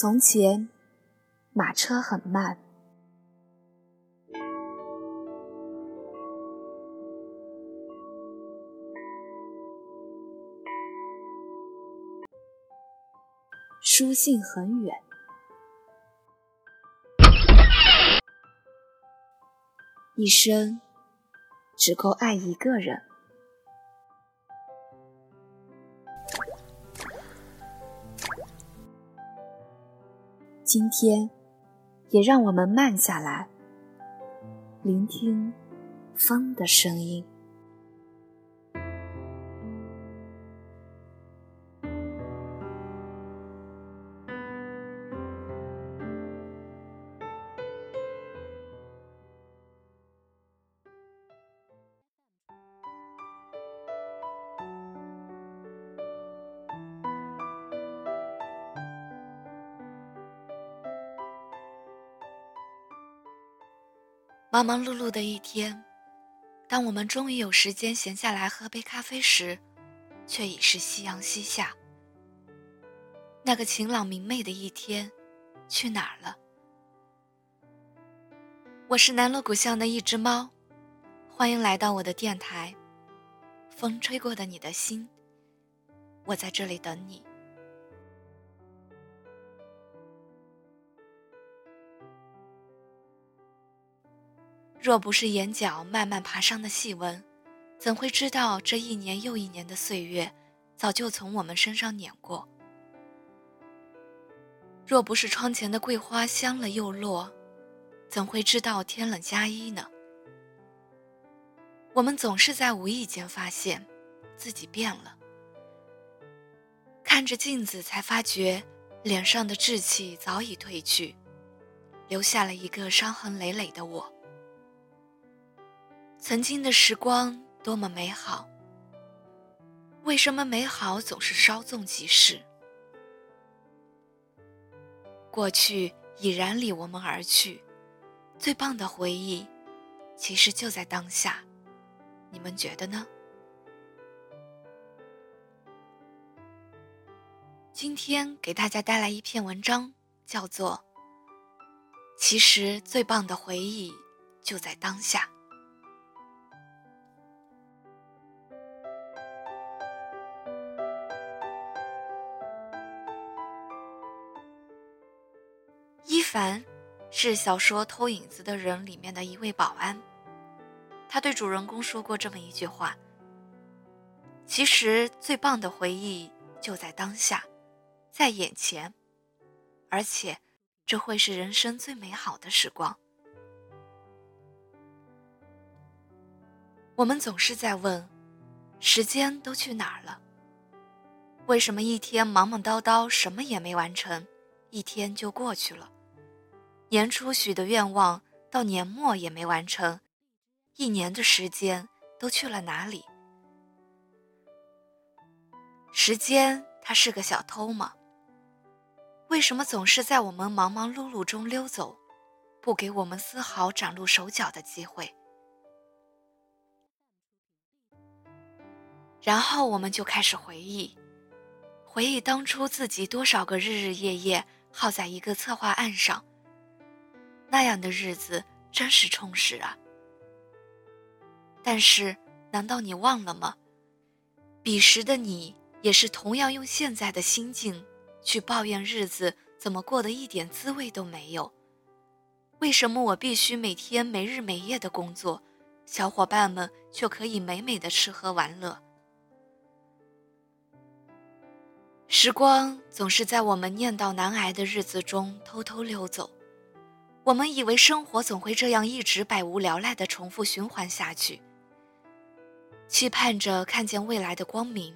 从前，马车很慢。书信很远，一生只够爱一个人。今天，也让我们慢下来，聆听风的声音。忙忙碌碌的一天，当我们终于有时间闲下来喝杯咖啡时，却已是夕阳西下。那个晴朗明媚的一天，去哪儿了？我是南锣鼓巷的一只猫，欢迎来到我的电台。风吹过的你的心，我在这里等你。若不是眼角慢慢爬上的细纹，怎会知道这一年又一年的岁月，早就从我们身上碾过？若不是窗前的桂花香了又落，怎会知道天冷加衣呢？我们总是在无意间发现，自己变了。看着镜子，才发觉脸上的稚气早已褪去，留下了一个伤痕累累的我。曾经的时光多么美好，为什么美好总是稍纵即逝？过去已然离我们而去，最棒的回忆，其实就在当下。你们觉得呢？今天给大家带来一篇文章，叫做《其实最棒的回忆就在当下》。凡是小说《偷影子的人》里面的一位保安，他对主人公说过这么一句话：“其实最棒的回忆就在当下，在眼前，而且这会是人生最美好的时光。”我们总是在问：时间都去哪儿了？为什么一天忙忙叨叨，什么也没完成，一天就过去了？年初许的愿望，到年末也没完成，一年的时间都去了哪里？时间，它是个小偷吗？为什么总是在我们忙忙碌碌中溜走，不给我们丝毫展露手脚的机会？然后我们就开始回忆，回忆当初自己多少个日日夜夜耗在一个策划案上。那样的日子真是充实啊！但是，难道你忘了吗？彼时的你也是同样用现在的心境去抱怨日子怎么过得一点滋味都没有？为什么我必须每天没日没夜的工作，小伙伴们却可以美美的吃喝玩乐？时光总是在我们念叨难挨的日子中偷偷溜走。我们以为生活总会这样一直百无聊赖的重复循环下去，期盼着看见未来的光明。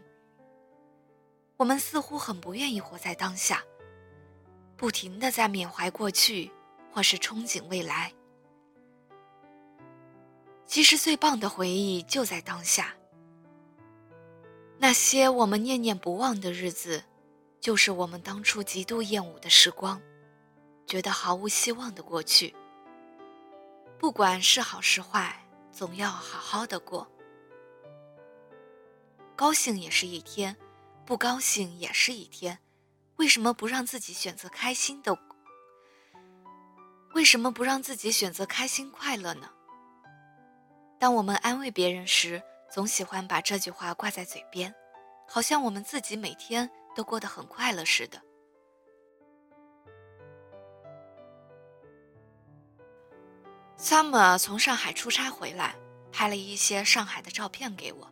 我们似乎很不愿意活在当下，不停的在缅怀过去，或是憧憬未来。其实最棒的回忆就在当下。那些我们念念不忘的日子，就是我们当初极度厌恶的时光。觉得毫无希望的过去，不管是好是坏，总要好好的过。高兴也是一天，不高兴也是一天，为什么不让自己选择开心的？为什么不让自己选择开心快乐呢？当我们安慰别人时，总喜欢把这句话挂在嘴边，好像我们自己每天都过得很快乐似的。Sam 从上海出差回来，拍了一些上海的照片给我。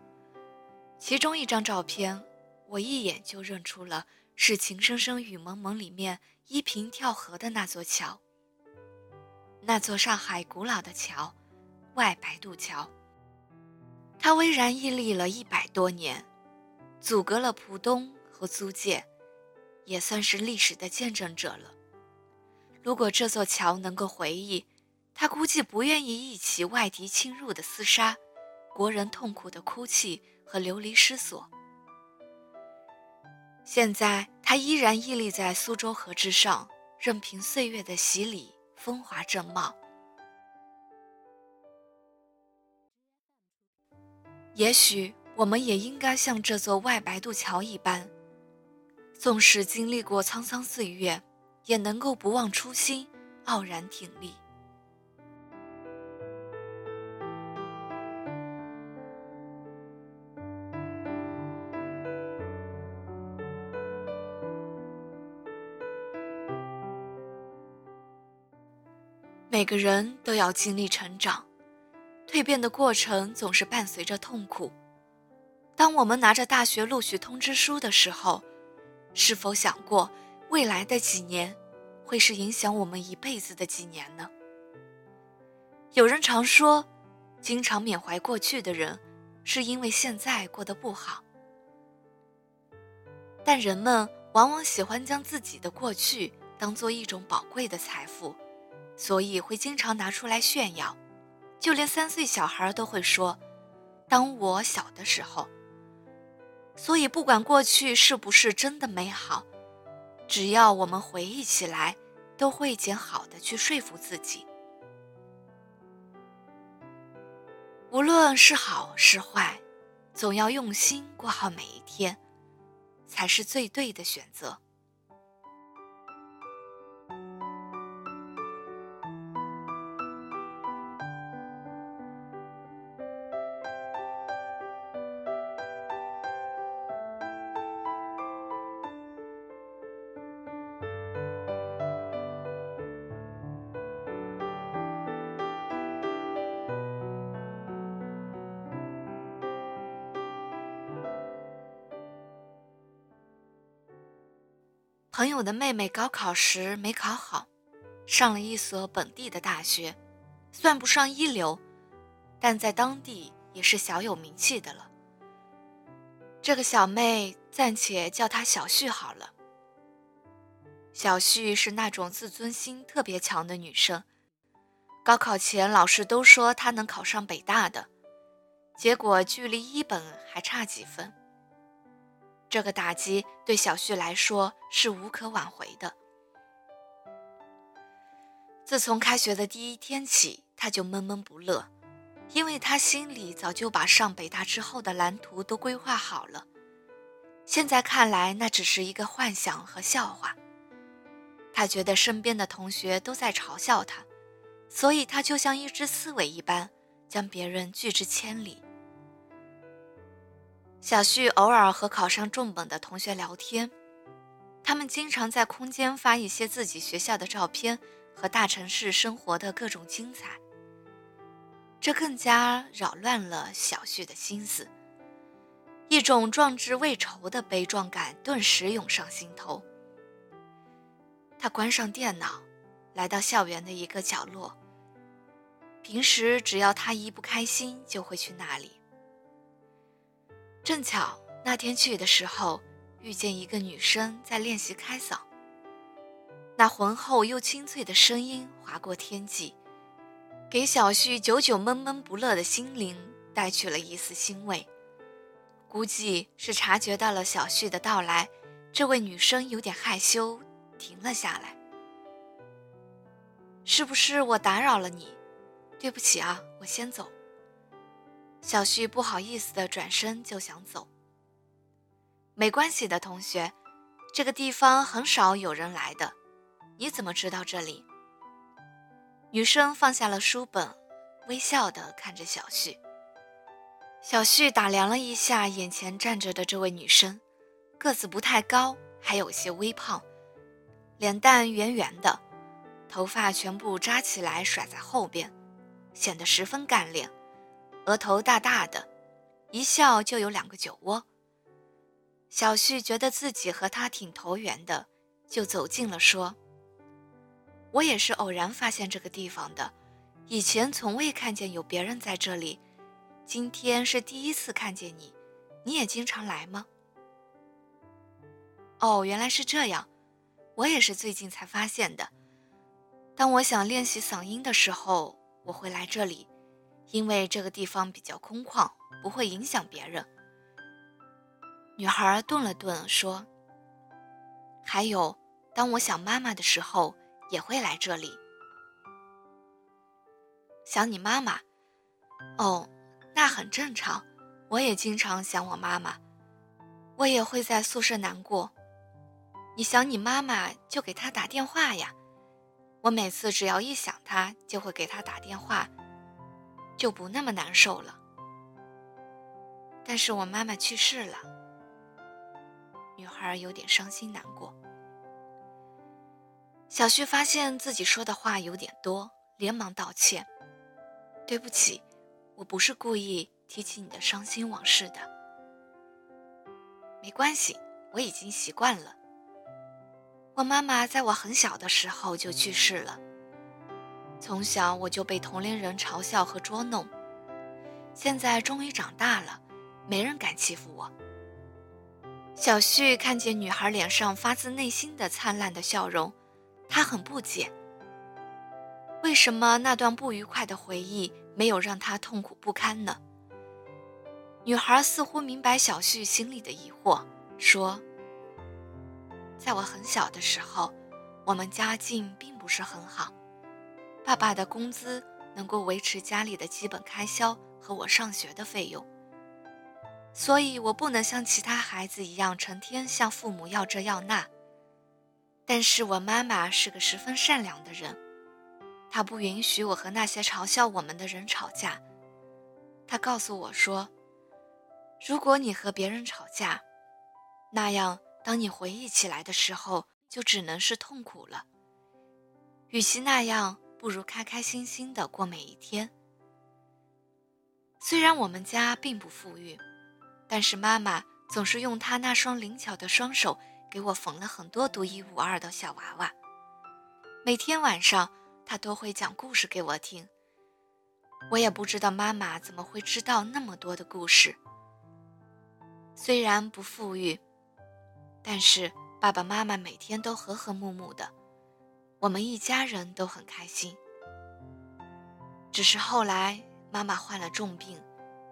其中一张照片，我一眼就认出了是《情深深雨蒙蒙》里面依萍跳河的那座桥。那座上海古老的桥，外白渡桥。它巍然屹立了一百多年，阻隔了浦东和租界，也算是历史的见证者了。如果这座桥能够回忆，他估计不愿意一起外敌侵入的厮杀，国人痛苦的哭泣和流离失所。现在他依然屹立在苏州河之上，任凭岁月的洗礼，风华正茂。也许我们也应该像这座外白渡桥一般，纵使经历过沧桑岁月，也能够不忘初心，傲然挺立。每个人都要经历成长。蜕变的过程总是伴随着痛苦。当我们拿着大学录取通知书的时候，是否想过未来的几年会是影响我们一辈子的几年呢？有人常说，经常缅怀过去的人，是因为现在过得不好。但人们往往喜欢将自己的过去当做一种宝贵的财富，所以会经常拿出来炫耀。就连三岁小孩都会说：“当我小的时候。”所以，不管过去是不是真的美好，只要我们回忆起来，都会捡好的去说服自己。无论是好是坏，总要用心过好每一天，才是最对的选择。朋友的妹妹高考时没考好，上了一所本地的大学，算不上一流，但在当地也是小有名气的了。这个小妹暂且叫她小旭好了。小旭是那种自尊心特别强的女生，高考前老师都说她能考上北大的，结果距离一本还差几分。这个打击对小旭来说是无可挽回的。自从开学的第一天起，他就闷闷不乐，因为他心里早就把上北大之后的蓝图都规划好了。现在看来，那只是一个幻想和笑话。他觉得身边的同学都在嘲笑他，所以他就像一只刺猬一般，将别人拒之千里。小旭偶尔和考上重本的同学聊天，他们经常在空间发一些自己学校的照片和大城市生活的各种精彩。这更加扰乱了小旭的心思，一种壮志未酬的悲壮感顿时涌上心头。他关上电脑，来到校园的一个角落。平时只要他一不开心，就会去那里。正巧那天去的时候，遇见一个女生在练习开嗓。那浑厚又清脆的声音划过天际，给小旭久久闷闷不乐的心灵带去了一丝欣慰。估计是察觉到了小旭的到来，这位女生有点害羞，停了下来。是不是我打扰了你？对不起啊，我先走。小旭不好意思的转身就想走。没关系的，同学，这个地方很少有人来的，你怎么知道这里？”女生放下了书本，微笑的看着小旭。小旭打量了一下眼前站着的这位女生，个子不太高，还有些微胖，脸蛋圆圆的，头发全部扎起来甩在后边，显得十分干练，额头大大的，一笑就有两个酒窝。小旭觉得自己和他挺投缘的，就走近了说：“我也是偶然发现这个地方的，以前从未看见有别人在这里。”今天是第一次看见你，你也经常来吗？哦，原来是这样，我也是最近才发现的。当我想练习嗓音的时候，我会来这里，因为这个地方比较空旷，不会影响别人。女孩顿了顿说：“还有，当我想妈妈的时候，也会来这里。想你妈妈？哦。”那很正常，我也经常想我妈妈，我也会在宿舍难过。你想你妈妈就给她打电话呀，我每次只要一想她，就会给她打电话，就不那么难受了。但是我妈妈去世了，女孩有点伤心难过。小旭发现自己说的话有点多，连忙道歉：“对不起。”我不是故意提起你的伤心往事的，没关系，我已经习惯了。我妈妈在我很小的时候就去世了，从小我就被同龄人嘲笑和捉弄，现在终于长大了，没人敢欺负我。小旭看见女孩脸上发自内心的灿烂的笑容，他很不解，为什么那段不愉快的回忆。没有让他痛苦不堪呢。女孩似乎明白小旭心里的疑惑，说：“在我很小的时候，我们家境并不是很好，爸爸的工资能够维持家里的基本开销和我上学的费用，所以我不能像其他孩子一样成天向父母要这要那。但是我妈妈是个十分善良的人。”她不允许我和那些嘲笑我们的人吵架。她告诉我说：“如果你和别人吵架，那样当你回忆起来的时候，就只能是痛苦了。与其那样，不如开开心心的过每一天。”虽然我们家并不富裕，但是妈妈总是用她那双灵巧的双手给我缝了很多独一无二的小娃娃。每天晚上。她都会讲故事给我听。我也不知道妈妈怎么会知道那么多的故事。虽然不富裕，但是爸爸妈妈每天都和和睦睦的，我们一家人都很开心。只是后来妈妈患了重病，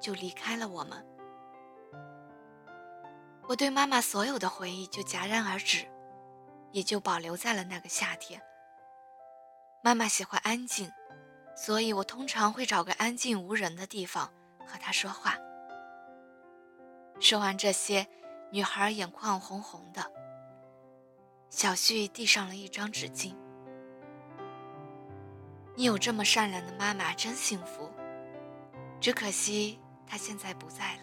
就离开了我们。我对妈妈所有的回忆就戛然而止，也就保留在了那个夏天。妈妈喜欢安静，所以我通常会找个安静无人的地方和她说话。说完这些，女孩眼眶红红的。小旭递上了一张纸巾。你有这么善良的妈妈，真幸福。只可惜她现在不在了。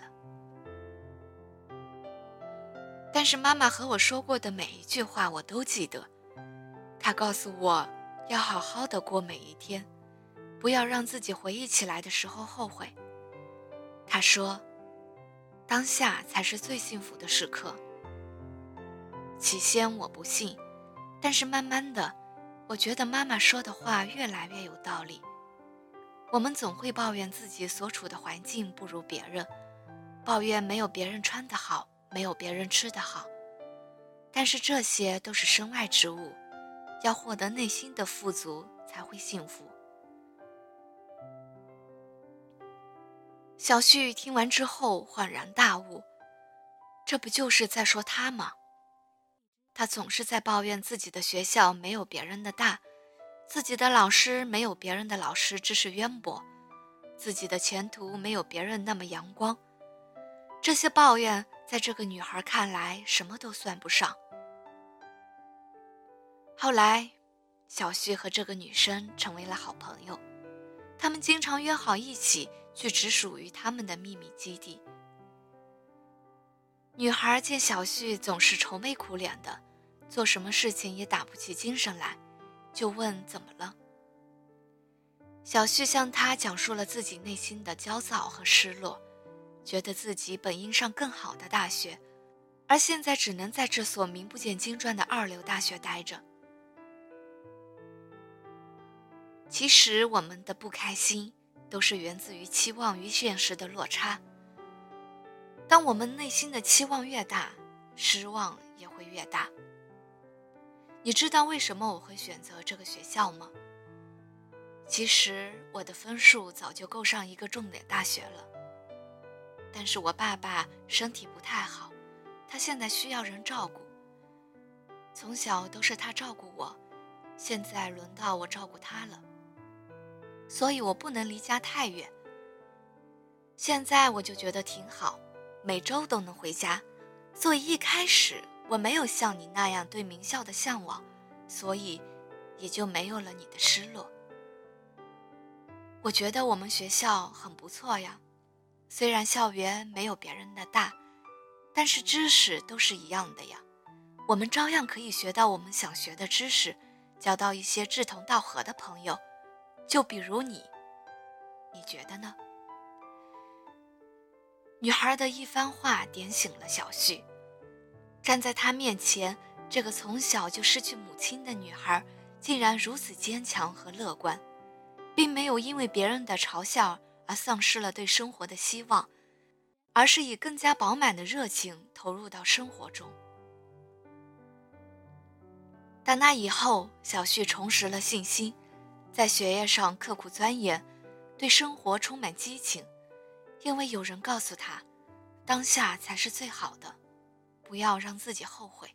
但是妈妈和我说过的每一句话，我都记得。她告诉我。要好好的过每一天，不要让自己回忆起来的时候后悔。她说：“当下才是最幸福的时刻。”起先我不信，但是慢慢的，我觉得妈妈说的话越来越有道理。我们总会抱怨自己所处的环境不如别人，抱怨没有别人穿得好，没有别人吃得好，但是这些都是身外之物。要获得内心的富足，才会幸福。小旭听完之后恍然大悟，这不就是在说他吗？他总是在抱怨自己的学校没有别人的大，自己的老师没有别人的老师知识渊博，自己的前途没有别人那么阳光。这些抱怨在这个女孩看来什么都算不上。后来，小旭和这个女生成为了好朋友，他们经常约好一起去只属于他们的秘密基地。女孩见小旭总是愁眉苦脸的，做什么事情也打不起精神来，就问怎么了。小旭向他讲述了自己内心的焦躁和失落，觉得自己本应上更好的大学，而现在只能在这所名不见经传的二流大学待着。其实我们的不开心，都是源自于期望与现实的落差。当我们内心的期望越大，失望也会越大。你知道为什么我会选择这个学校吗？其实我的分数早就够上一个重点大学了，但是我爸爸身体不太好，他现在需要人照顾。从小都是他照顾我，现在轮到我照顾他了，所以我不能离家太远。现在我就觉得挺好。每周都能回家，所以一开始我没有像你那样对名校的向往，所以也就没有了你的失落。我觉得我们学校很不错呀，虽然校园没有别人的大，但是知识都是一样的呀，我们照样可以学到我们想学的知识，交到一些志同道合的朋友，就比如你，你觉得呢？女孩的一番话点醒了小旭，站在他面前，这个从小就失去母亲的女孩，竟然如此坚强和乐观，并没有因为别人的嘲笑而丧失了对生活的希望，而是以更加饱满的热情投入到生活中。打那以后，小旭重拾了信心，在学业上刻苦钻研，对生活充满激情。因为有人告诉他，当下才是最好的，不要让自己后悔。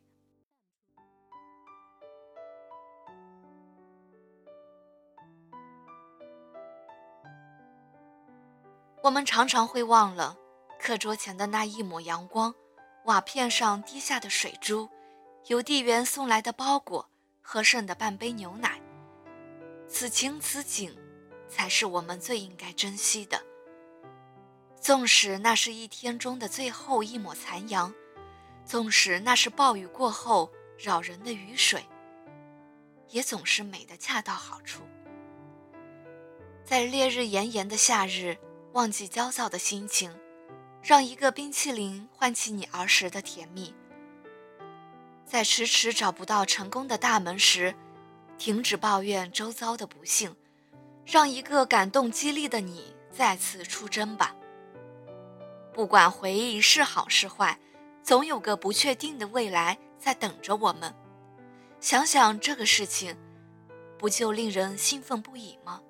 我们常常会忘了，课桌前的那一抹阳光，瓦片上滴下的水珠，邮递员送来的包裹，喝剩的半杯牛奶。此情此景，才是我们最应该珍惜的。纵使那是一天中的最后一抹残阳，纵使那是暴雨过后扰人的雨水，也总是美的恰到好处。在烈日炎炎的夏日，忘记焦躁的心情，让一个冰淇淋唤起你儿时的甜蜜。在迟迟找不到成功的大门时，停止抱怨周遭的不幸，让一个感动激励的你再次出征吧。不管回忆是好是坏，总有个不确定的未来在等着我们。想想这个事情，不就令人兴奋不已吗？